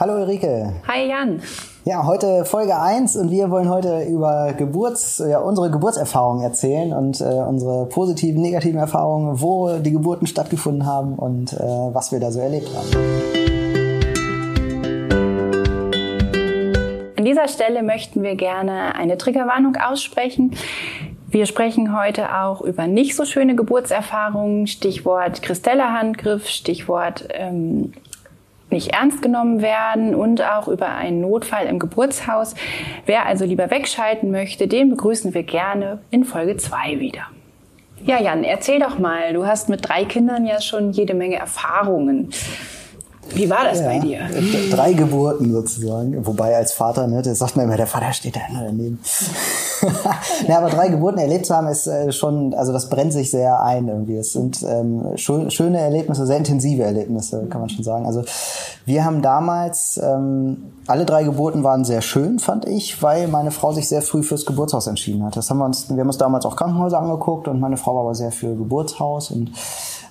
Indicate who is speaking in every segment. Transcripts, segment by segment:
Speaker 1: Hallo Ulrike.
Speaker 2: Hi Jan.
Speaker 1: Ja, heute Folge 1 und wir wollen heute über Geburts, ja, unsere Geburtserfahrungen erzählen und äh, unsere positiven, negativen Erfahrungen, wo die Geburten stattgefunden haben und äh, was wir da so erlebt haben.
Speaker 2: An dieser Stelle möchten wir gerne eine Triggerwarnung aussprechen. Wir sprechen heute auch über nicht so schöne Geburtserfahrungen, Stichwort Christella-Handgriff, Stichwort ähm, nicht ernst genommen werden und auch über einen Notfall im Geburtshaus. Wer also lieber wegschalten möchte, den begrüßen wir gerne in Folge 2 wieder. Ja, Jan, erzähl doch mal, du hast mit drei Kindern ja schon jede Menge Erfahrungen. Wie war das ja, bei dir?
Speaker 1: Drei Geburten sozusagen. Wobei als Vater, ne, das sagt man immer, der Vater steht da immer daneben. ja, aber drei Geburten erlebt zu haben, ist äh, schon, also das brennt sich sehr ein irgendwie. Es sind ähm, schöne Erlebnisse, sehr intensive Erlebnisse, kann man schon sagen. Also wir haben damals, ähm, alle drei Geburten waren sehr schön, fand ich, weil meine Frau sich sehr früh fürs Geburtshaus entschieden hat. Das haben wir uns, wir haben uns damals auch Krankenhäuser angeguckt und meine Frau war aber sehr für Geburtshaus und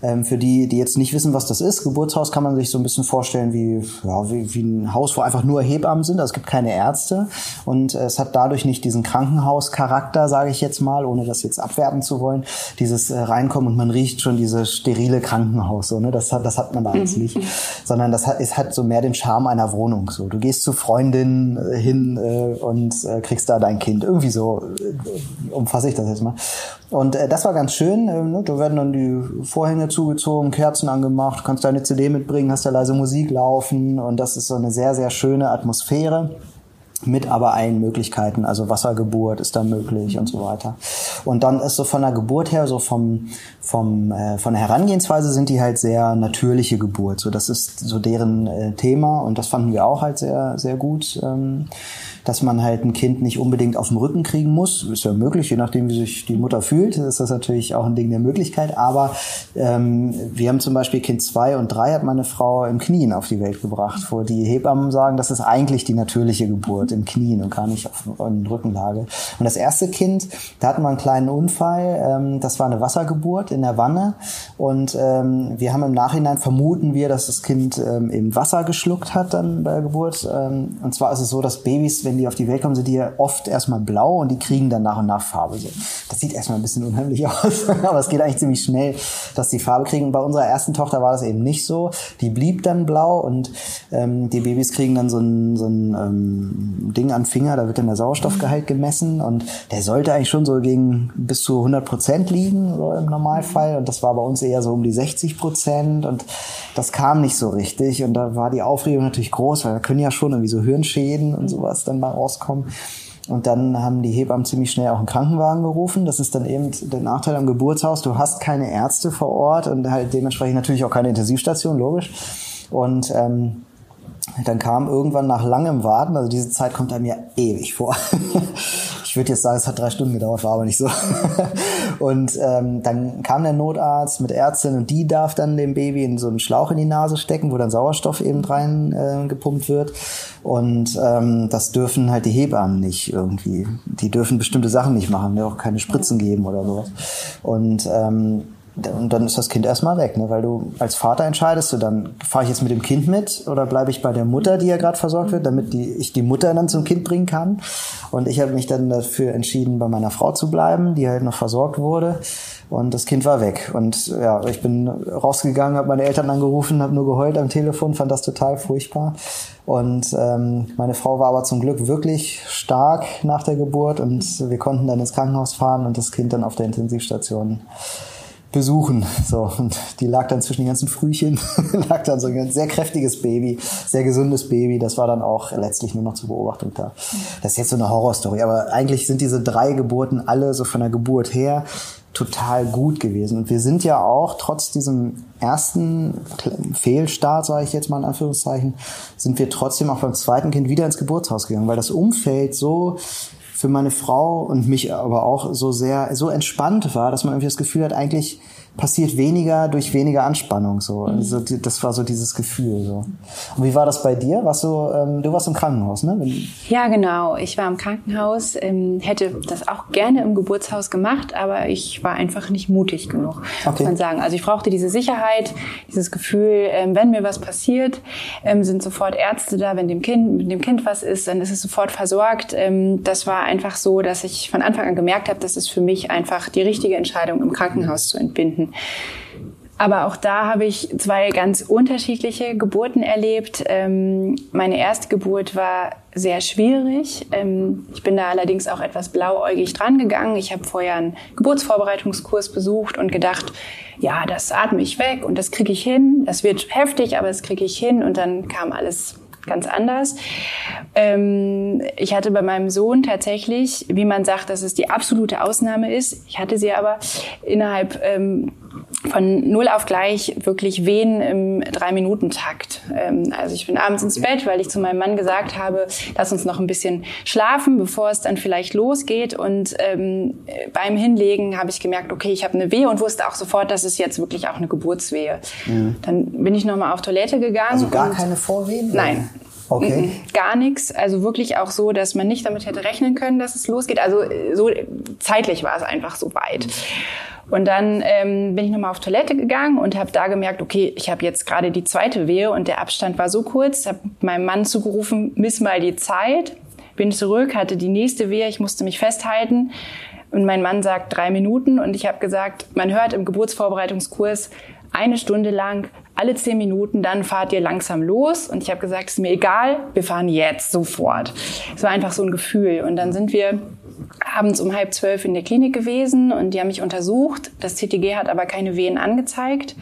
Speaker 1: ähm, für die, die jetzt nicht wissen, was das ist, Geburtshaus kann man sich so ein bisschen vorstellen wie, ja, wie, wie ein Haus, wo einfach nur Hebammen sind. Also es gibt keine Ärzte und es hat dadurch nicht diesen Krankenhauscharakter, sage ich jetzt mal, ohne das jetzt abwerten zu wollen. Dieses äh, reinkommen und man riecht schon diese sterile Krankenhaus, so ne, das hat, das hat man da jetzt nicht, sondern das hat, es hat so mehr den Charme einer Wohnung. So, du gehst zu Freundin äh, hin äh, und äh, kriegst da dein Kind. Irgendwie so äh, umfasse ich das jetzt mal. Und äh, das war ganz schön. Äh, ne? Da werden dann die Vorhänge zugezogen, Kerzen angemacht, kannst deine CD mitbringen, hast da leise Musik laufen und das ist so eine sehr, sehr schöne Atmosphäre mit aber allen Möglichkeiten, also Wassergeburt ist da möglich und so weiter. Und dann ist so von der Geburt her, so vom, vom äh, von der Herangehensweise sind die halt sehr natürliche Geburt. So das ist so deren äh, Thema und das fanden wir auch halt sehr sehr gut. Ähm, dass man halt ein Kind nicht unbedingt auf dem Rücken kriegen muss. Ist ja möglich, je nachdem, wie sich die Mutter fühlt, ist das natürlich auch ein Ding der Möglichkeit. Aber ähm, wir haben zum Beispiel Kind zwei und drei hat meine Frau im Knien auf die Welt gebracht, wo die Hebammen sagen, das ist eigentlich die natürliche Geburt im Knien und gar nicht auf, in Rückenlage. Und das erste Kind, da hatten wir einen kleinen Unfall. Ähm, das war eine Wassergeburt in der Wanne und ähm, wir haben im Nachhinein vermuten wir, dass das Kind ähm, eben Wasser geschluckt hat dann bei der Geburt. Ähm, und zwar ist es so, dass Babys, wenn die auf die Welt kommen, sind die ja oft erstmal blau und die kriegen dann nach und nach Farbe. So. Das sieht erstmal ein bisschen unheimlich aus, aber es geht eigentlich ziemlich schnell, dass die Farbe kriegen. Bei unserer ersten Tochter war das eben nicht so. Die blieb dann blau und ähm, die Babys kriegen dann so ein, so ein ähm, Ding am Finger, da wird dann der Sauerstoffgehalt gemessen und der sollte eigentlich schon so gegen bis zu 100 Prozent liegen so im Normalfall und das war bei uns eher so um die 60 Prozent und das kam nicht so richtig und da war die Aufregung natürlich groß, weil da können ja schon irgendwie so Hirnschäden und sowas dann mal rauskommen. Und dann haben die Hebammen ziemlich schnell auch einen Krankenwagen gerufen. Das ist dann eben der Nachteil am Geburtshaus. Du hast keine Ärzte vor Ort und halt dementsprechend natürlich auch keine Intensivstation, logisch. Und ähm, dann kam irgendwann nach langem Warten, also diese Zeit kommt einem ja ewig vor. ich würde jetzt sagen, es hat drei Stunden gedauert, war aber nicht so. und ähm, dann kam der Notarzt mit Ärztin und die darf dann dem Baby in so einen Schlauch in die Nase stecken, wo dann Sauerstoff eben rein äh, gepumpt wird. Und ähm, das dürfen halt die Hebammen nicht irgendwie. Die dürfen bestimmte Sachen nicht machen, die auch keine Spritzen geben oder sowas. Und ähm, und dann ist das Kind erstmal weg, ne? weil du als Vater entscheidest, du dann fahre ich jetzt mit dem Kind mit oder bleibe ich bei der Mutter, die ja gerade versorgt wird, damit die, ich die Mutter dann zum Kind bringen kann. Und ich habe mich dann dafür entschieden, bei meiner Frau zu bleiben, die halt noch versorgt wurde. Und das Kind war weg. Und ja, ich bin rausgegangen, habe meine Eltern angerufen, habe nur geheult am Telefon, fand das total furchtbar. Und ähm, meine Frau war aber zum Glück wirklich stark nach der Geburt und wir konnten dann ins Krankenhaus fahren und das Kind dann auf der Intensivstation besuchen. So, und die lag dann zwischen den ganzen Frühchen, lag dann so ein sehr kräftiges Baby, sehr gesundes Baby. Das war dann auch letztlich nur noch zur Beobachtung da. Das ist jetzt so eine Horrorstory, aber eigentlich sind diese drei Geburten alle so von der Geburt her total gut gewesen. Und wir sind ja auch trotz diesem ersten Fehlstart, sage ich jetzt mal in Anführungszeichen, sind wir trotzdem auch beim zweiten Kind wieder ins Geburtshaus gegangen, weil das Umfeld so für meine Frau und mich aber auch so sehr, so entspannt war, dass man irgendwie das Gefühl hat, eigentlich passiert weniger durch weniger Anspannung. So, mhm. also das war so dieses Gefühl. So. Und wie war das bei dir? Warst du, ähm, du warst im Krankenhaus, ne?
Speaker 2: Ja, genau. Ich war im Krankenhaus, ähm, hätte das auch gerne im Geburtshaus gemacht, aber ich war einfach nicht mutig genug, okay. muss man sagen. Also ich brauchte diese Sicherheit, dieses Gefühl, ähm, wenn mir was passiert, ähm, sind sofort Ärzte da. Wenn dem Kind, mit dem Kind was ist, dann ist es sofort versorgt. Ähm, das war einfach so, dass ich von Anfang an gemerkt habe, dass es für mich einfach die richtige Entscheidung im Krankenhaus zu entbinden. Aber auch da habe ich zwei ganz unterschiedliche Geburten erlebt. Ähm, meine erste Geburt war sehr schwierig. Ähm, ich bin da allerdings auch etwas blauäugig dran gegangen. Ich habe vorher einen Geburtsvorbereitungskurs besucht und gedacht, ja, das atme ich weg und das kriege ich hin. Das wird heftig, aber das kriege ich hin. Und dann kam alles ganz anders. Ähm, ich hatte bei meinem Sohn tatsächlich, wie man sagt, dass es die absolute Ausnahme ist. Ich hatte sie aber innerhalb ähm, von null auf gleich wirklich Wehen im Drei-Minuten-Takt. Ähm, also ich bin abends ins Bett, weil ich zu meinem Mann gesagt habe, lass uns noch ein bisschen schlafen, bevor es dann vielleicht losgeht. Und ähm, beim Hinlegen habe ich gemerkt, okay, ich habe eine Wehe und wusste auch sofort, dass es jetzt wirklich auch eine Geburtswehe. Mhm. Dann bin ich nochmal auf Toilette gegangen.
Speaker 1: Also gar keine Vorwehen?
Speaker 2: Nein. Okay. Gar nichts. Also wirklich auch so, dass man nicht damit hätte rechnen können, dass es losgeht. Also so zeitlich war es einfach so weit. Mhm. Und dann ähm, bin ich nochmal auf Toilette gegangen und habe da gemerkt, okay, ich habe jetzt gerade die zweite Wehe und der Abstand war so kurz. Habe meinem Mann zugerufen, miss mal die Zeit. Bin zurück, hatte die nächste Wehe, ich musste mich festhalten. Und mein Mann sagt drei Minuten und ich habe gesagt, man hört im Geburtsvorbereitungskurs eine Stunde lang, alle zehn Minuten, dann fahrt ihr langsam los. Und ich habe gesagt, es ist mir egal, wir fahren jetzt sofort. Es war einfach so ein Gefühl. Und dann sind wir abends um halb zwölf in der Klinik gewesen und die haben mich untersucht. Das CTG hat aber keine Wehen angezeigt.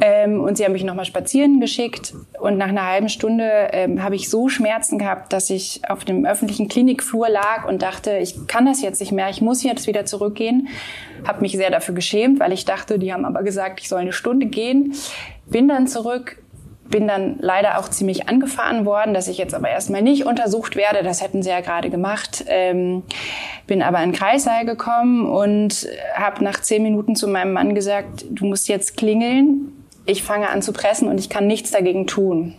Speaker 2: Ähm, und sie haben mich nochmal spazieren geschickt. Und nach einer halben Stunde ähm, habe ich so Schmerzen gehabt, dass ich auf dem öffentlichen Klinikflur lag und dachte, ich kann das jetzt nicht mehr, ich muss jetzt wieder zurückgehen. Habe mich sehr dafür geschämt, weil ich dachte, die haben aber gesagt, ich soll eine Stunde gehen. Bin dann zurück, bin dann leider auch ziemlich angefahren worden, dass ich jetzt aber erstmal nicht untersucht werde. Das hätten sie ja gerade gemacht. Ähm, bin aber in den gekommen und habe nach zehn Minuten zu meinem Mann gesagt, du musst jetzt klingeln ich fange an zu pressen und ich kann nichts dagegen tun.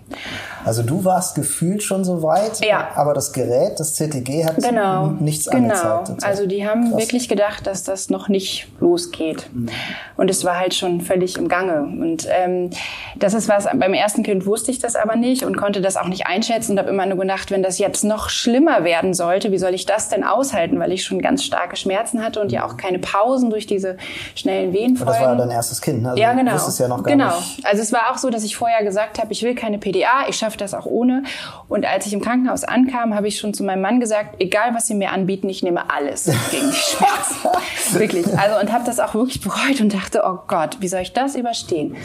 Speaker 1: Also du warst gefühlt schon so weit, ja. aber das Gerät, das CTG hat genau. nichts genau. angezeigt.
Speaker 2: Genau, also die haben Krass. wirklich gedacht, dass das noch nicht losgeht. Mhm. Und es war halt schon völlig im Gange. Und ähm, das ist was, beim ersten Kind wusste ich das aber nicht und konnte das auch nicht einschätzen und habe immer nur gedacht, wenn das jetzt noch schlimmer werden sollte, wie soll ich das denn aushalten, weil ich schon ganz starke Schmerzen hatte und ja auch keine Pausen durch diese schnellen Wehenfolgen.
Speaker 1: Das war dein erstes Kind, ne?
Speaker 2: Also ja, genau.
Speaker 1: Du ja noch gar
Speaker 2: genau.
Speaker 1: nicht.
Speaker 2: Also es war auch so, dass ich vorher gesagt habe, ich will keine PDA, ich schaffe schaffe das auch ohne. Und als ich im Krankenhaus ankam, habe ich schon zu meinem Mann gesagt, egal was sie mir anbieten, ich nehme alles gegen die Schmerzen. wirklich. Also und habe das auch wirklich bereut und dachte, oh Gott, wie soll ich das überstehen?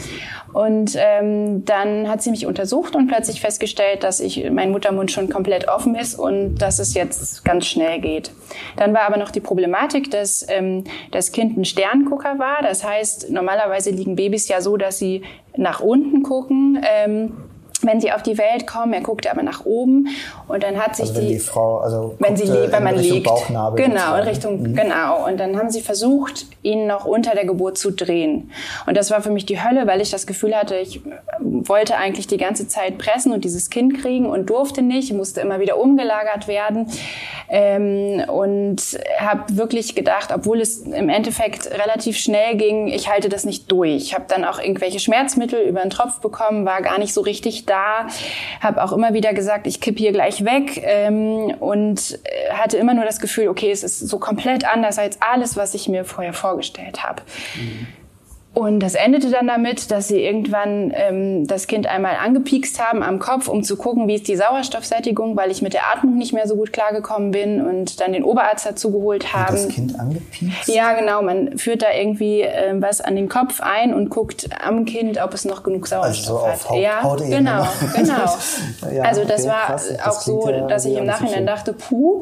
Speaker 2: Und ähm, dann hat sie mich untersucht und plötzlich festgestellt, dass ich mein Muttermund schon komplett offen ist und dass es jetzt ganz schnell geht. Dann war aber noch die Problematik, dass ähm, das Kind ein Sterngucker war. Das heißt, normalerweise liegen Babys ja so, dass sie nach unten gucken. Ähm, wenn sie auf die Welt kommen. Er guckte aber nach oben und dann hat sich
Speaker 1: also wenn die, die Frau, also
Speaker 2: wenn sie wenn man
Speaker 1: Richtung
Speaker 2: liegt,
Speaker 1: Bauchnabel
Speaker 2: genau in Richtung mhm. genau und dann haben sie versucht, ihn noch unter der Geburt zu drehen und das war für mich die Hölle, weil ich das Gefühl hatte, ich wollte eigentlich die ganze Zeit pressen und dieses Kind kriegen und durfte nicht, musste immer wieder umgelagert werden ähm, und habe wirklich gedacht, obwohl es im Endeffekt relativ schnell ging, ich halte das nicht durch. Ich habe dann auch irgendwelche Schmerzmittel über einen Tropf bekommen, war gar nicht so richtig da, habe auch immer wieder gesagt, ich kipp hier gleich weg ähm, und äh, hatte immer nur das Gefühl, okay, es ist so komplett anders als alles, was ich mir vorher vorgestellt habe. Mhm. Und das endete dann damit, dass sie irgendwann ähm, das Kind einmal angepiekst haben am Kopf, um zu gucken, wie ist die Sauerstoffsättigung, weil ich mit der Atmung nicht mehr so gut klargekommen bin und dann den Oberarzt dazu geholt haben.
Speaker 1: Und das Kind angepiekst?
Speaker 2: Ja, genau. Man führt da irgendwie äh, was an den Kopf ein und guckt am Kind, ob es noch genug Sauerstoff
Speaker 1: also so hat. Haut,
Speaker 2: ja,
Speaker 1: Hautebene.
Speaker 2: genau, genau. ja, also das okay, war krass. auch das so, ja dass ich im Nachhinein dachte, puh.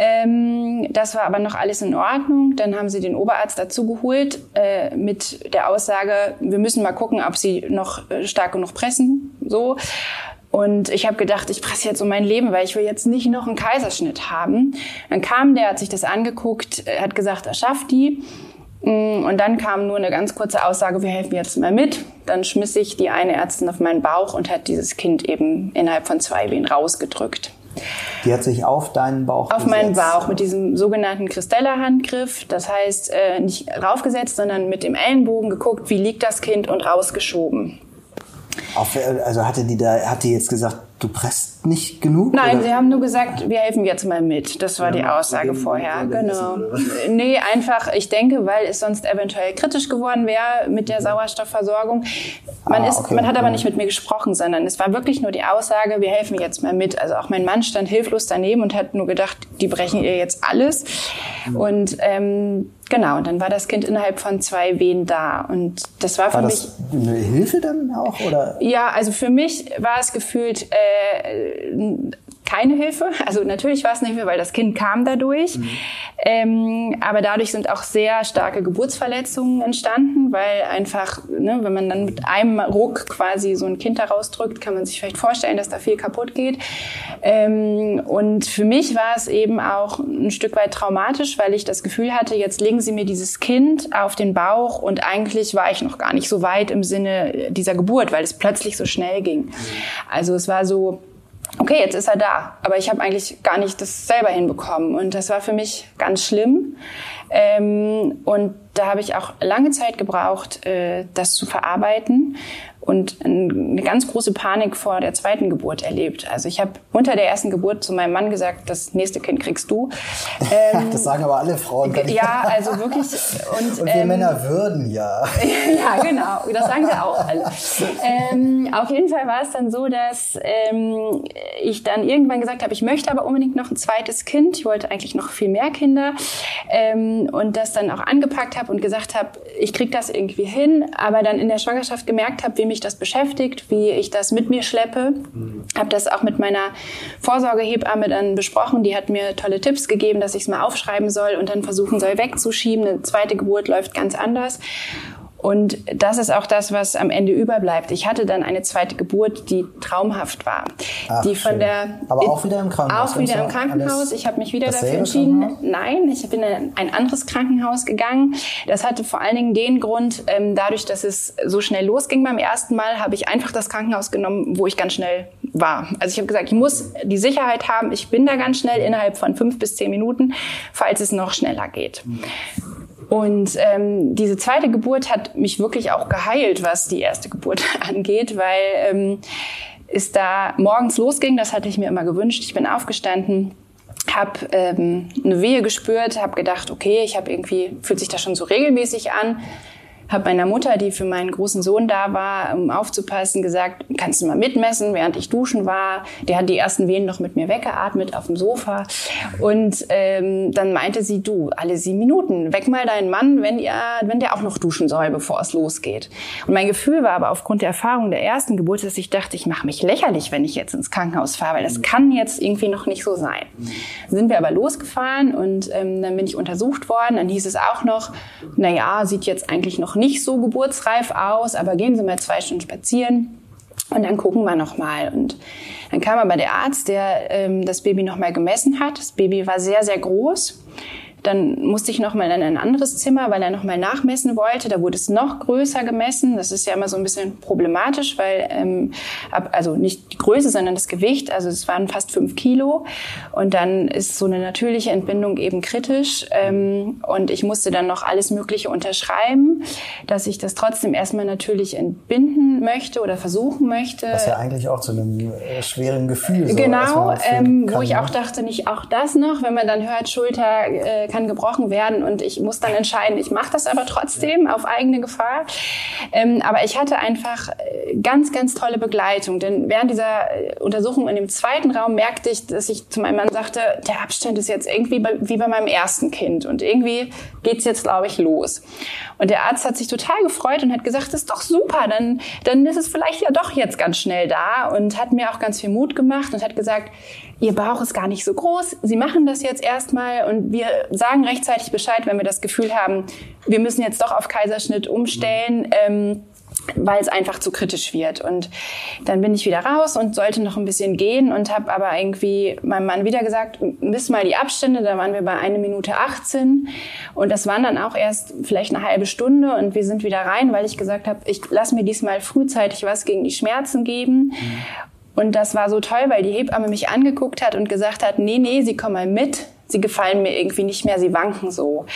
Speaker 2: Ähm, das war aber noch alles in Ordnung. Dann haben sie den Oberarzt dazu geholt äh, mit der Aussage, wir müssen mal gucken, ob sie noch äh, stark genug pressen. So. Und ich habe gedacht, ich presse jetzt um mein Leben, weil ich will jetzt nicht noch einen Kaiserschnitt haben. Dann kam der, hat sich das angeguckt, hat gesagt, er schafft die. Mm, und dann kam nur eine ganz kurze Aussage, wir helfen jetzt mal mit. Dann schmiss ich die eine Ärztin auf meinen Bauch und hat dieses Kind eben innerhalb von zwei Wehen rausgedrückt.
Speaker 1: Die hat sich auf deinen Bauch
Speaker 2: Auf gesetzt. meinen Bauch mit diesem sogenannten Christella-Handgriff. Das heißt, äh, nicht raufgesetzt, sondern mit dem Ellenbogen geguckt, wie liegt das Kind und rausgeschoben.
Speaker 1: Auf, also hatte die da, hat die jetzt gesagt, du presst nicht genug?
Speaker 2: Nein, oder? sie haben nur gesagt, wir helfen jetzt mal mit. Das war ja, die Aussage vorher. Genau. Nee, einfach, ich denke, weil es sonst eventuell kritisch geworden wäre mit der Sauerstoffversorgung. Man, ah, ist, okay. man hat aber nicht mit mir gesprochen, sondern es war wirklich nur die Aussage, wir helfen jetzt mal mit. Also auch mein Mann stand hilflos daneben und hat nur gedacht, die brechen ihr jetzt alles. Mhm. Und ähm, Genau, und dann war das Kind innerhalb von zwei Wehen da. Und das war für war mich.
Speaker 1: eine Hilfe dann auch? Oder?
Speaker 2: Ja, also für mich war es gefühlt äh, keine Hilfe. Also natürlich war es eine Hilfe, weil das Kind kam dadurch. Mhm. Ähm, aber dadurch sind auch sehr starke Geburtsverletzungen entstanden, weil einfach, ne, wenn man dann mit einem Ruck quasi so ein Kind herausdrückt, kann man sich vielleicht vorstellen, dass da viel kaputt geht. Ähm, und für mich war es eben auch ein Stück weit traumatisch, weil ich das Gefühl hatte, jetzt legen sie mir dieses Kind auf den Bauch und eigentlich war ich noch gar nicht so weit im Sinne dieser Geburt, weil es plötzlich so schnell ging. Mhm. Also es war so, okay, jetzt ist er da, aber ich habe eigentlich gar nicht das selber hinbekommen und das war für mich ganz schlimm. Ähm, und da habe ich auch lange Zeit gebraucht, äh, das zu verarbeiten und eine ganz große Panik vor der zweiten Geburt erlebt. Also ich habe unter der ersten Geburt zu meinem Mann gesagt, das nächste Kind kriegst du.
Speaker 1: Ähm, das sagen aber alle Frauen.
Speaker 2: Ja, also wirklich.
Speaker 1: Und, und wir ähm, Männer würden ja.
Speaker 2: ja, genau. Das sagen wir auch alle. Ähm, auf jeden Fall war es dann so, dass ähm, ich dann irgendwann gesagt habe, ich möchte aber unbedingt noch ein zweites Kind. Ich wollte eigentlich noch viel mehr Kinder ähm, und das dann auch angepackt habe und gesagt habe, ich kriege das irgendwie hin, aber dann in der Schwangerschaft gemerkt habe, wie mich das beschäftigt, wie ich das mit mir schleppe. Mhm. Habe das auch mit meiner Vorsorgehebamme dann besprochen. Die hat mir tolle Tipps gegeben, dass ich es mal aufschreiben soll und dann versuchen soll wegzuschieben. Eine zweite Geburt läuft ganz anders. Und das ist auch das, was am Ende überbleibt. Ich hatte dann eine zweite Geburt, die traumhaft war. Ach, die von schön. der
Speaker 1: Aber auch wieder im Krankenhaus.
Speaker 2: Auch wieder im Krankenhaus. Ich habe mich wieder dafür entschieden. Nein, ich bin in ein anderes Krankenhaus gegangen. Das hatte vor allen Dingen den Grund, ähm, dadurch, dass es so schnell losging beim ersten Mal, habe ich einfach das Krankenhaus genommen, wo ich ganz schnell war. Also ich habe gesagt, ich muss die Sicherheit haben, ich bin da ganz schnell innerhalb von fünf bis zehn Minuten, falls es noch schneller geht. Und ähm, diese zweite Geburt hat mich wirklich auch geheilt, was die erste Geburt angeht, weil ähm, es da morgens losging, das hatte ich mir immer gewünscht. Ich bin aufgestanden, habe ähm, eine Wehe gespürt, habe gedacht, okay, ich habe irgendwie fühlt sich das schon so regelmäßig an habe meiner Mutter, die für meinen großen Sohn da war, um aufzupassen, gesagt, kannst du mal mitmessen, während ich duschen war. Der hat die ersten Wehen noch mit mir weggeatmet auf dem Sofa. Und ähm, dann meinte sie, du, alle sieben Minuten, weck mal deinen Mann, wenn, ihr, wenn der auch noch duschen soll, bevor es losgeht. Und mein Gefühl war aber aufgrund der Erfahrung der ersten Geburt, dass ich dachte, ich mache mich lächerlich, wenn ich jetzt ins Krankenhaus fahre, weil das kann jetzt irgendwie noch nicht so sein. Dann sind wir aber losgefahren und ähm, dann bin ich untersucht worden. Dann hieß es auch noch, na ja, sieht jetzt eigentlich noch nicht so geburtsreif aus, aber gehen Sie mal zwei Stunden spazieren. Und dann gucken wir noch mal. Und dann kam aber der Arzt, der ähm, das Baby noch mal gemessen hat. Das Baby war sehr, sehr groß. Dann musste ich noch mal in ein anderes Zimmer, weil er noch mal nachmessen wollte. Da wurde es noch größer gemessen. Das ist ja immer so ein bisschen problematisch, weil ähm, also nicht die Größe, sondern das Gewicht. Also es waren fast fünf Kilo. Und dann ist so eine natürliche Entbindung eben kritisch. Ähm, und ich musste dann noch alles Mögliche unterschreiben, dass ich das trotzdem erstmal natürlich entbinden möchte oder versuchen möchte.
Speaker 1: Was ja eigentlich auch zu einem äh, schweren Gefühl
Speaker 2: so Genau, ähm, kann, wo ich auch dachte, nicht auch das noch, wenn man dann hört, Schulter äh, kann gebrochen werden und ich muss dann entscheiden, ich mache das aber trotzdem auf eigene Gefahr. Ähm, aber ich hatte einfach äh, ganz, ganz tolle Begleitung, denn während dieser äh, Untersuchung in dem zweiten Raum merkte ich, dass ich zu meinem Mann sagte, der Abstand ist jetzt irgendwie bei, wie bei meinem ersten Kind und irgendwie geht's jetzt, glaube ich, los. Und der Arzt hat sich total gefreut und hat gesagt, das ist doch super, dann, dann ist es vielleicht ja doch jetzt ganz schnell da und hat mir auch ganz viel Mut gemacht und hat gesagt, Ihr Bauch ist gar nicht so groß. Sie machen das jetzt erstmal und wir sagen rechtzeitig Bescheid, wenn wir das Gefühl haben, wir müssen jetzt doch auf Kaiserschnitt umstellen. Ähm, weil es einfach zu kritisch wird. Und dann bin ich wieder raus und sollte noch ein bisschen gehen und habe aber irgendwie meinem Mann wieder gesagt, miss mal die Abstände, da waren wir bei eine Minute 18 und das waren dann auch erst vielleicht eine halbe Stunde und wir sind wieder rein, weil ich gesagt habe, ich lass mir diesmal frühzeitig was gegen die Schmerzen geben. Mhm. Und das war so toll, weil die Hebamme mich angeguckt hat und gesagt hat, nee, nee, Sie kommen mal mit, Sie gefallen mir irgendwie nicht mehr, Sie wanken so.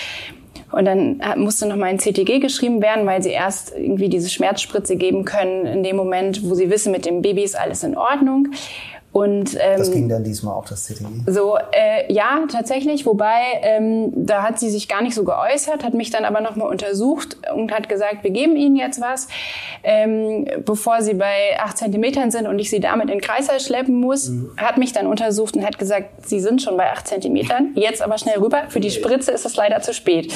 Speaker 2: Und dann musste noch mal ein CTG geschrieben werden, weil sie erst irgendwie diese Schmerzspritze geben können in dem Moment, wo sie wissen, mit dem Baby ist alles in Ordnung. Und,
Speaker 1: ähm, das ging dann diesmal auch das CTG?
Speaker 2: So, äh, ja, tatsächlich. Wobei, ähm, da hat sie sich gar nicht so geäußert, hat mich dann aber nochmal untersucht und hat gesagt, wir geben Ihnen jetzt was, ähm, bevor Sie bei acht Zentimetern sind und ich Sie damit in den Kreißsaal schleppen muss. Mhm. Hat mich dann untersucht und hat gesagt, Sie sind schon bei acht Zentimetern, jetzt aber schnell rüber. Für die Spritze ist es leider zu spät.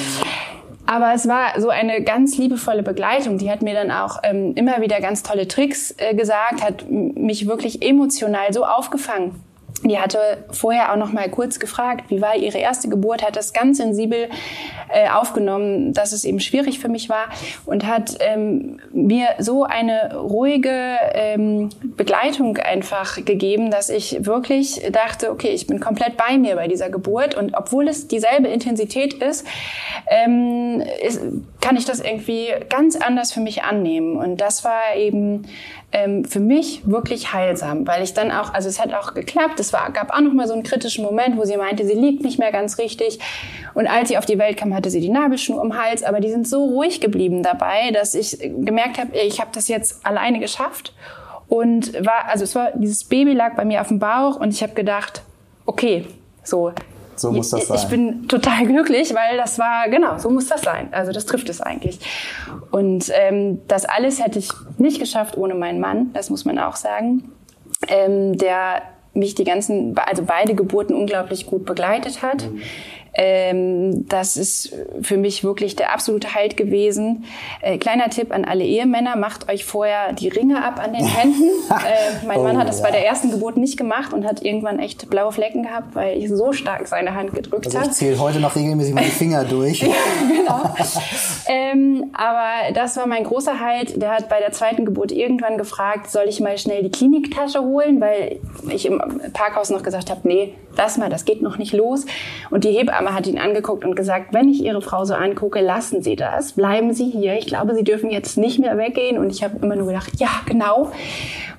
Speaker 2: Aber es war so eine ganz liebevolle Begleitung. Die hat mir dann auch ähm, immer wieder ganz tolle Tricks äh, gesagt, hat mich wirklich emotional so aufgefangen. Die hatte vorher auch noch mal kurz gefragt, wie war ihre erste Geburt, hat das ganz sensibel äh, aufgenommen, dass es eben schwierig für mich war und hat ähm, mir so eine ruhige ähm, Begleitung einfach gegeben, dass ich wirklich dachte, okay, ich bin komplett bei mir bei dieser Geburt und obwohl es dieselbe Intensität ist, ähm, ist kann ich das irgendwie ganz anders für mich annehmen. Und das war eben ähm, für mich wirklich heilsam, weil ich dann auch, also es hat auch geklappt, es war, gab auch noch mal so einen kritischen Moment, wo sie meinte, sie liegt nicht mehr ganz richtig. Und als sie auf die Welt kam, hatte sie die Nabelschnur um den Hals, aber die sind so ruhig geblieben dabei, dass ich gemerkt habe, ich habe das jetzt alleine geschafft. Und war, also es war, dieses Baby lag bei mir auf dem Bauch und ich habe gedacht, okay, so,
Speaker 1: so muss das sein.
Speaker 2: Ich bin total glücklich, weil das war, genau, so muss das sein. Also das trifft es eigentlich. Und ähm, das alles hätte ich nicht geschafft ohne meinen Mann, das muss man auch sagen. Ähm, der mich die ganzen, also beide Geburten unglaublich gut begleitet hat. Mhm. Ähm, das ist für mich wirklich der absolute Halt gewesen. Äh, kleiner Tipp an alle Ehemänner, macht euch vorher die Ringe ab an den Händen. äh, mein oh, Mann hat das ja. bei der ersten Geburt nicht gemacht und hat irgendwann echt blaue Flecken gehabt, weil ich so stark seine Hand gedrückt
Speaker 1: also
Speaker 2: habe.
Speaker 1: Ich zähle heute noch regelmäßig meine Finger durch. ja, genau.
Speaker 2: ähm, aber das war mein großer Halt. Der hat bei der zweiten Geburt irgendwann gefragt, soll ich mal schnell die Kliniktasche holen, weil ich im Parkhaus noch gesagt habe, nee, lass mal, das geht noch nicht los. Und die Hebamme Dame hat ihn angeguckt und gesagt, wenn ich Ihre Frau so angucke, lassen Sie das, bleiben Sie hier. Ich glaube, Sie dürfen jetzt nicht mehr weggehen. Und ich habe immer nur gedacht, ja, genau.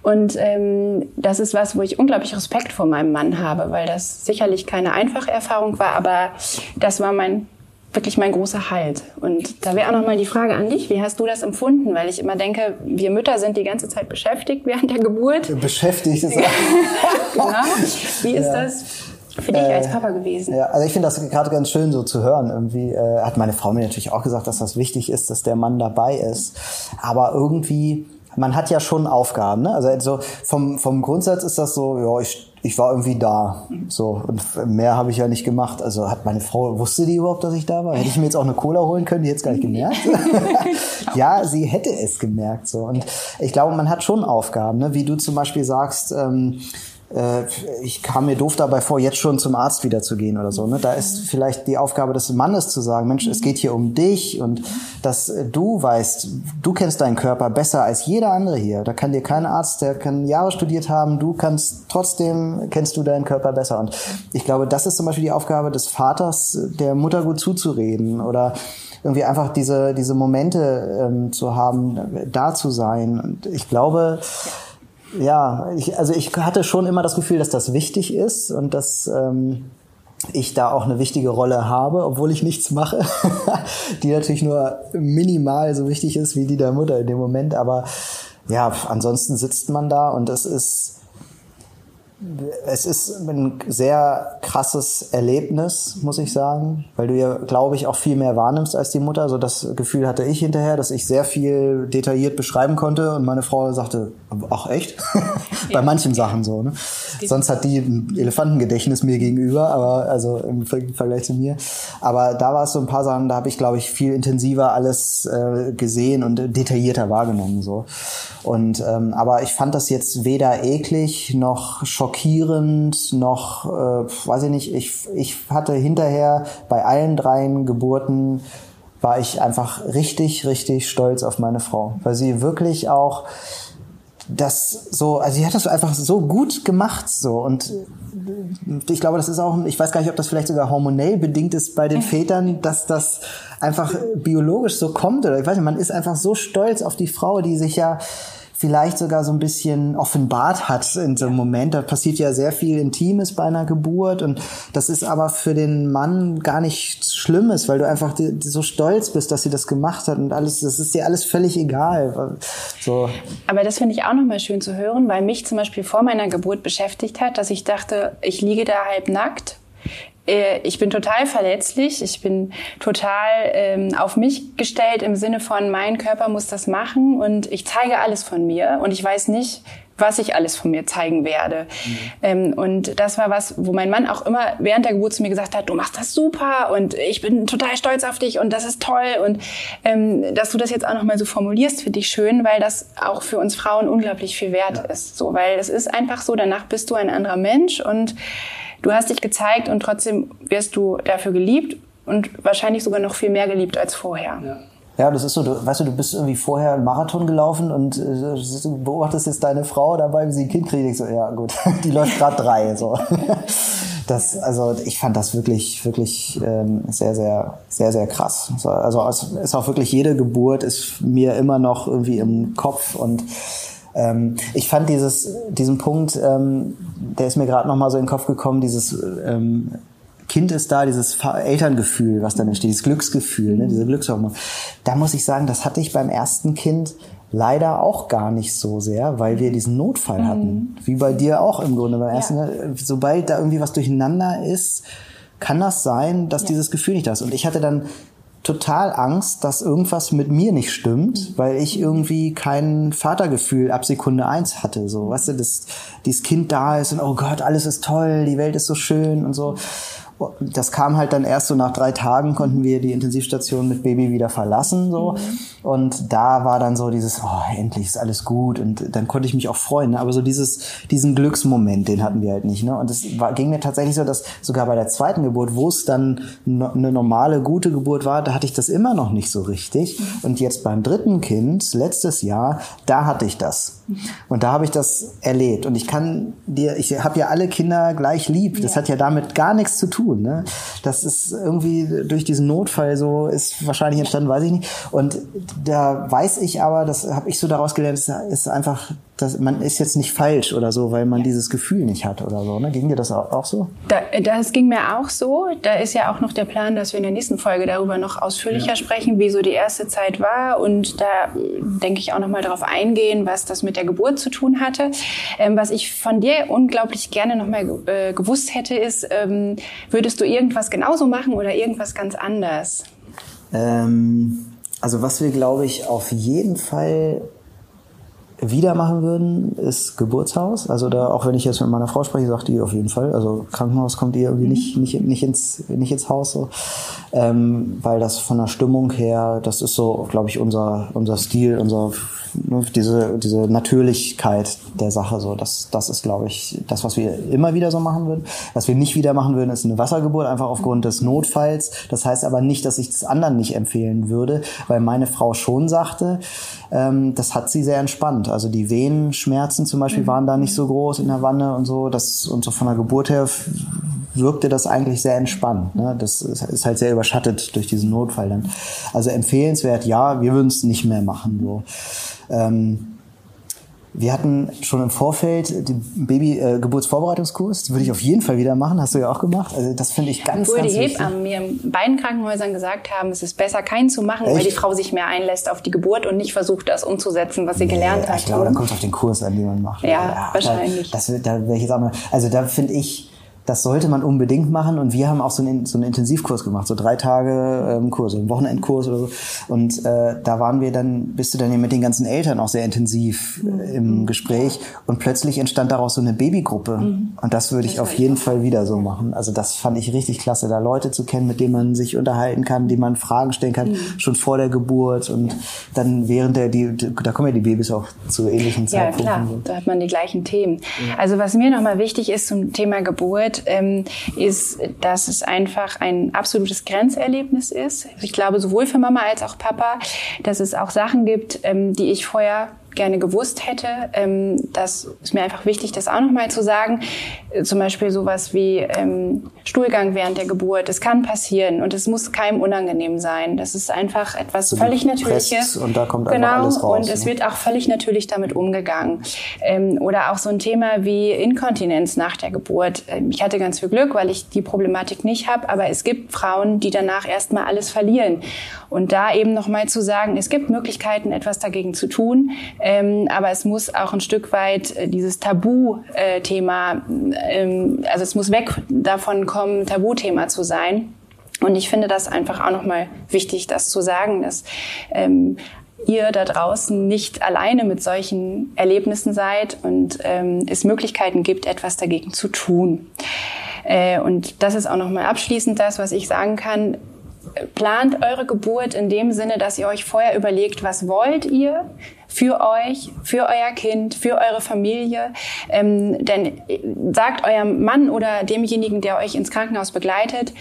Speaker 2: Und ähm, das ist was, wo ich unglaublich Respekt vor meinem Mann habe, weil das sicherlich keine einfache Erfahrung war, aber das war mein wirklich mein großer Halt. Und da wäre auch noch mal die Frage an dich, wie hast du das empfunden? Weil ich immer denke, wir Mütter sind die ganze Zeit beschäftigt während der Geburt.
Speaker 1: Beschäftigt ist
Speaker 2: genau. Wie ist ja. das? Für dich äh, als Papa gewesen?
Speaker 1: Ja, also ich finde das gerade ganz schön so zu hören. Irgendwie äh, hat meine Frau mir natürlich auch gesagt, dass das wichtig ist, dass der Mann dabei ist. Aber irgendwie, man hat ja schon Aufgaben. Ne? Also, also vom, vom Grundsatz ist das so, ja, ich, ich war irgendwie da. So, und mehr habe ich ja nicht gemacht. Also hat meine Frau, wusste die überhaupt, dass ich da war? Hätte ich mir jetzt auch eine Cola holen können, die jetzt gar nicht gemerkt. ja, sie hätte es gemerkt. So. Und ich glaube, man hat schon Aufgaben, ne? wie du zum Beispiel sagst, ähm, äh, ich kam mir doof dabei vor, jetzt schon zum Arzt wieder zu gehen oder so. Ne? Da ist vielleicht die Aufgabe des Mannes zu sagen, Mensch, es geht hier um dich und dass du weißt, du kennst deinen Körper besser als jeder andere hier. Da kann dir kein Arzt, der kann Jahre studiert haben, du kannst trotzdem, kennst du deinen Körper besser. Und ich glaube, das ist zum Beispiel die Aufgabe des Vaters, der Mutter gut zuzureden oder irgendwie einfach diese, diese Momente ähm, zu haben, da zu sein. Und ich glaube, ja ja, ich, also ich hatte schon immer das Gefühl, dass das wichtig ist und dass ähm, ich da auch eine wichtige Rolle habe, obwohl ich nichts mache, die natürlich nur minimal so wichtig ist wie die der Mutter in dem Moment. Aber ja, ansonsten sitzt man da und es ist es ist ein sehr krasses Erlebnis, muss ich sagen, weil du ja, glaube ich, auch viel mehr wahrnimmst als die Mutter. Also das Gefühl hatte ich hinterher, dass ich sehr viel detailliert beschreiben konnte und meine Frau sagte, ach echt? Bei manchen Sachen so. Ne? Sonst hat die ein Elefantengedächtnis mir gegenüber, aber also im Vergleich zu mir. Aber da war es so ein paar Sachen, da habe ich, glaube ich, viel intensiver alles äh, gesehen und detaillierter wahrgenommen so. Und ähm, aber ich fand das jetzt weder eklig noch schockierend noch, äh, weiß ich nicht, ich, ich hatte hinterher bei allen dreien Geburten war ich einfach richtig, richtig stolz auf meine Frau, weil sie wirklich auch das so, also sie hat das einfach so gut gemacht so. Und ich glaube, das ist auch, ich weiß gar nicht, ob das vielleicht sogar hormonell bedingt ist bei den Vätern, dass das einfach biologisch so kommt oder ich weiß nicht, man ist einfach so stolz auf die Frau, die sich ja vielleicht sogar so ein bisschen offenbart hat in so einem Moment. Da passiert ja sehr viel Intimes bei einer Geburt und das ist aber für den Mann gar nichts Schlimmes, weil du einfach so stolz bist, dass sie das gemacht hat und alles, das ist dir alles völlig egal. So.
Speaker 2: Aber das finde ich auch nochmal schön zu hören, weil mich zum Beispiel vor meiner Geburt beschäftigt hat, dass ich dachte, ich liege da halb nackt äh, ich bin total verletzlich, ich bin total ähm, auf mich gestellt im Sinne von, mein Körper muss das machen und ich zeige alles von mir und ich weiß nicht, was ich alles von mir zeigen werde. Mhm. Ähm, und das war was, wo mein Mann auch immer während der Geburt zu mir gesagt hat, du machst das super und ich bin total stolz auf dich und das ist toll. Und ähm, dass du das jetzt auch nochmal so formulierst, finde ich schön, weil das auch für uns Frauen unglaublich viel wert ja. ist. So, weil es ist einfach so, danach bist du ein anderer Mensch und du hast dich gezeigt und trotzdem wirst du dafür geliebt und wahrscheinlich sogar noch viel mehr geliebt als vorher.
Speaker 1: Ja. Ja, das ist so, du, weißt du, du bist irgendwie vorher einen Marathon gelaufen und äh, beobachtest jetzt deine Frau dabei, wie sie ein Kind kriegt. Ich so, ja gut, die läuft gerade drei. So. Das, also ich fand das wirklich, wirklich ähm, sehr, sehr, sehr, sehr krass. Also es ist auch wirklich jede Geburt ist mir immer noch irgendwie im Kopf und ähm, ich fand dieses, diesen Punkt, ähm, der ist mir gerade noch mal so in den Kopf gekommen, dieses ähm, Kind ist da, dieses Elterngefühl, was dann entsteht, dieses Glücksgefühl, ne, diese Glückshormone. Da muss ich sagen, das hatte ich beim ersten Kind leider auch gar nicht so sehr, weil wir diesen Notfall mhm. hatten. Wie bei dir auch im Grunde beim ersten. Ja. Sobald da irgendwie was durcheinander ist, kann das sein, dass ja. dieses Gefühl nicht da ist. Und ich hatte dann total Angst, dass irgendwas mit mir nicht stimmt, weil ich irgendwie kein Vatergefühl ab Sekunde eins hatte. So, weißt du, dass dieses Kind da ist und oh Gott, alles ist toll, die Welt ist so schön und so das kam halt dann erst so nach drei Tagen konnten wir die Intensivstation mit Baby wieder verlassen so mhm. und da war dann so dieses oh, endlich ist alles gut und dann konnte ich mich auch freuen ne? aber so dieses diesen Glücksmoment den hatten wir halt nicht ne und es war, ging mir tatsächlich so dass sogar bei der zweiten Geburt wo es dann no, eine normale gute Geburt war da hatte ich das immer noch nicht so richtig mhm. und jetzt beim dritten Kind letztes Jahr da hatte ich das mhm. und da habe ich das erlebt und ich kann dir ich habe ja alle Kinder gleich lieb das ja. hat ja damit gar nichts zu tun tun. Ne? Das ist irgendwie durch diesen Notfall so, ist wahrscheinlich entstanden, weiß ich nicht. Und da weiß ich aber, das habe ich so daraus gelernt, ist einfach das, man ist jetzt nicht falsch oder so, weil man dieses Gefühl nicht hat oder so. Ne? Ging dir das auch so?
Speaker 2: Da, das ging mir auch so. Da ist ja auch noch der Plan, dass wir in der nächsten Folge darüber noch ausführlicher ja. sprechen, wie so die erste Zeit war. Und da denke ich auch noch mal darauf eingehen, was das mit der Geburt zu tun hatte. Ähm, was ich von dir unglaublich gerne noch mal äh, gewusst hätte, ist, ähm, würdest du irgendwas genauso machen oder irgendwas ganz anders?
Speaker 1: Ähm, also was wir, glaube ich, auf jeden Fall wieder machen würden, ist Geburtshaus. Also da, auch wenn ich jetzt mit meiner Frau spreche, sagt die auf jeden Fall. Also Krankenhaus kommt ihr irgendwie nicht, nicht, nicht, ins, nicht ins Haus so. Ähm, weil das von der Stimmung her, das ist so, glaube ich, unser, unser Stil, unser Ne, diese, diese Natürlichkeit der Sache, so, das, das ist, glaube ich, das, was wir immer wieder so machen würden. Was wir nicht wieder machen würden, ist eine Wassergeburt, einfach aufgrund des Notfalls. Das heißt aber nicht, dass ich das anderen nicht empfehlen würde, weil meine Frau schon sagte, ähm, das hat sie sehr entspannt. Also die Venenschmerzen zum Beispiel mhm. waren da nicht so groß in der Wanne und so. Das, und so von der Geburt her wirkte das eigentlich sehr entspannt. Ne? Das ist halt sehr überschattet durch diesen Notfall dann. Also empfehlenswert, ja, wir würden es nicht mehr machen. So. Ähm, wir hatten schon im Vorfeld den Baby-Geburtsvorbereitungskurs. Äh, würde ich auf jeden Fall wieder machen. Hast du ja auch gemacht. Also das finde ich ganz,
Speaker 2: Obwohl
Speaker 1: ganz
Speaker 2: die Hebammen mir in beiden Krankenhäusern gesagt haben, es ist besser, keinen zu machen, Echt? weil die Frau sich mehr einlässt auf die Geburt und nicht versucht, das umzusetzen, was sie nee, gelernt hat.
Speaker 1: Ich glaube, dann kommt es auf den Kurs an, den man macht.
Speaker 2: Ja, ja wahrscheinlich.
Speaker 1: Da, das, da wäre ich jetzt auch mal, also da finde ich, das sollte man unbedingt machen. Und wir haben auch so einen, so einen Intensivkurs gemacht, so drei Tage ähm, Kurse, einen Wochenendkurs oder so. Und äh, da waren wir dann, bist du dann ja mit den ganzen Eltern auch sehr intensiv äh, im Gespräch. Und plötzlich entstand daraus so eine Babygruppe. Mhm. Und das würde ich auf jeden Fall wieder so machen. Also das fand ich richtig klasse, da Leute zu kennen, mit denen man sich unterhalten kann, denen man Fragen stellen kann, mhm. schon vor der Geburt und dann während der, die, da kommen ja die Babys auch zu ähnlichen Zeitpunkten.
Speaker 2: Ja, klar, da hat man die gleichen Themen. Also was mir nochmal wichtig ist zum Thema Geburt, Ähm, ist, dass es einfach ein absolutes Grenzerlebnis ist. Ich glaube, sowohl für Mama als auch Papa, dass es auch Sachen gibt, ähm, die ich vorher gerne gewusst hätte. Ähm, das ist mir einfach wichtig, das auch nochmal zu sagen. Äh, zum Beispiel sowas wie ähm, Stuhlgang während der Geburt. Es kann passieren und es muss keinem unangenehm sein. Das ist einfach etwas so völlig Natürliches.
Speaker 1: Und da kommt
Speaker 2: genau,
Speaker 1: alles raus.
Speaker 2: Und es ne? wird auch völlig natürlich damit umgegangen. Ähm, oder auch so ein Thema wie Inkontinenz nach der Geburt. Ähm, ich hatte ganz viel Glück, weil ich die Problematik nicht habe, aber es gibt Frauen, die danach erstmal alles verlieren. Und da eben nochmal zu sagen, es gibt Möglichkeiten, etwas dagegen zu tun, ähm, aber es muss auch ein Stück weit äh, dieses Tabu-Thema, ähm, also es muss weg davon kommen, Tabuthema zu sein. Und ich finde das einfach auch nochmal wichtig, das zu sagen, dass ähm, ihr da draußen nicht alleine mit solchen Erlebnissen seid und ähm, es Möglichkeiten gibt, etwas dagegen zu tun. Äh, und das ist auch nochmal abschließend das, was ich sagen kann plant eure Geburt in dem Sinne, dass ihr euch vorher überlegt, was wollt ihr für euch, für euer Kind, für eure Familie. Ähm, denn sagt eurem Mann oder demjenigen, der euch ins Krankenhaus begleitet,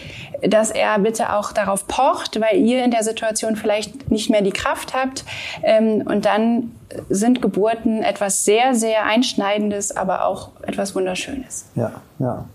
Speaker 2: dass er bitte auch darauf pocht, weil ihr in der Situation vielleicht nicht mehr die Kraft habt. Ähm, und dann sind Geburten etwas sehr, sehr Einschneidendes, aber auch etwas Wunderschönes.
Speaker 1: Ja, ja.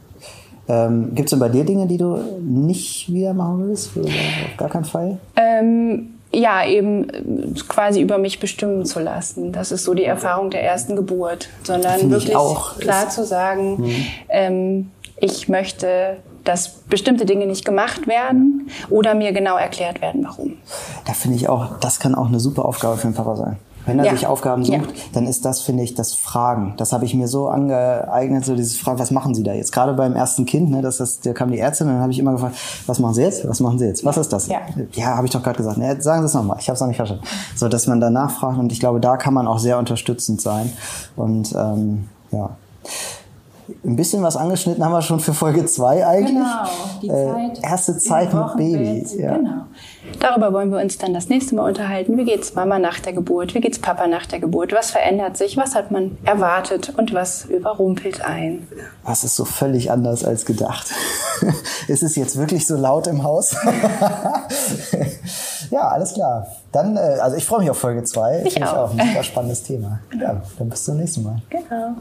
Speaker 1: Ähm, Gibt es denn bei dir Dinge, die du nicht wieder machen willst? Oder auf gar keinen Fall?
Speaker 2: Ähm, ja, eben äh, quasi über mich bestimmen zu lassen. Das ist so die Erfahrung der ersten Geburt. Sondern wirklich klar zu sagen, mhm. ähm, ich möchte dass bestimmte Dinge nicht gemacht werden oder mir genau erklärt werden, warum.
Speaker 1: Da finde ich auch, das kann auch eine super Aufgabe für den Papa sein. Wenn er ja. sich Aufgaben sucht, ja. dann ist das, finde ich, das Fragen. Das habe ich mir so angeeignet, so dieses Fragen, was machen Sie da jetzt? Gerade beim ersten Kind, ne, das ist, da kam die Ärztin und dann habe ich immer gefragt, was machen Sie jetzt? Was machen Sie jetzt? Was ist das? Ja, ja habe ich doch gerade gesagt. Ne, sagen Sie es nochmal, ich habe es noch nicht verstanden. So, dass man danach fragt und ich glaube, da kann man auch sehr unterstützend sein. Und ähm, ja. Ein bisschen was angeschnitten haben wir schon für Folge 2 eigentlich.
Speaker 2: Genau, die Zeit.
Speaker 1: Äh, erste Zeit mit Baby.
Speaker 2: Ja. Genau. Darüber wollen wir uns dann das nächste Mal unterhalten. Wie geht's Mama nach der Geburt? Wie geht's Papa nach der Geburt? Was verändert sich? Was hat man erwartet? Und was überrumpelt ein?
Speaker 1: Was ist so völlig anders als gedacht? ist es jetzt wirklich so laut im Haus? ja, alles klar. Dann, äh, also ich freue mich auf Folge 2.
Speaker 2: Ich, ich auch.
Speaker 1: auch. Ein super spannendes Thema. Ja, dann bis zum nächsten Mal.
Speaker 2: Genau.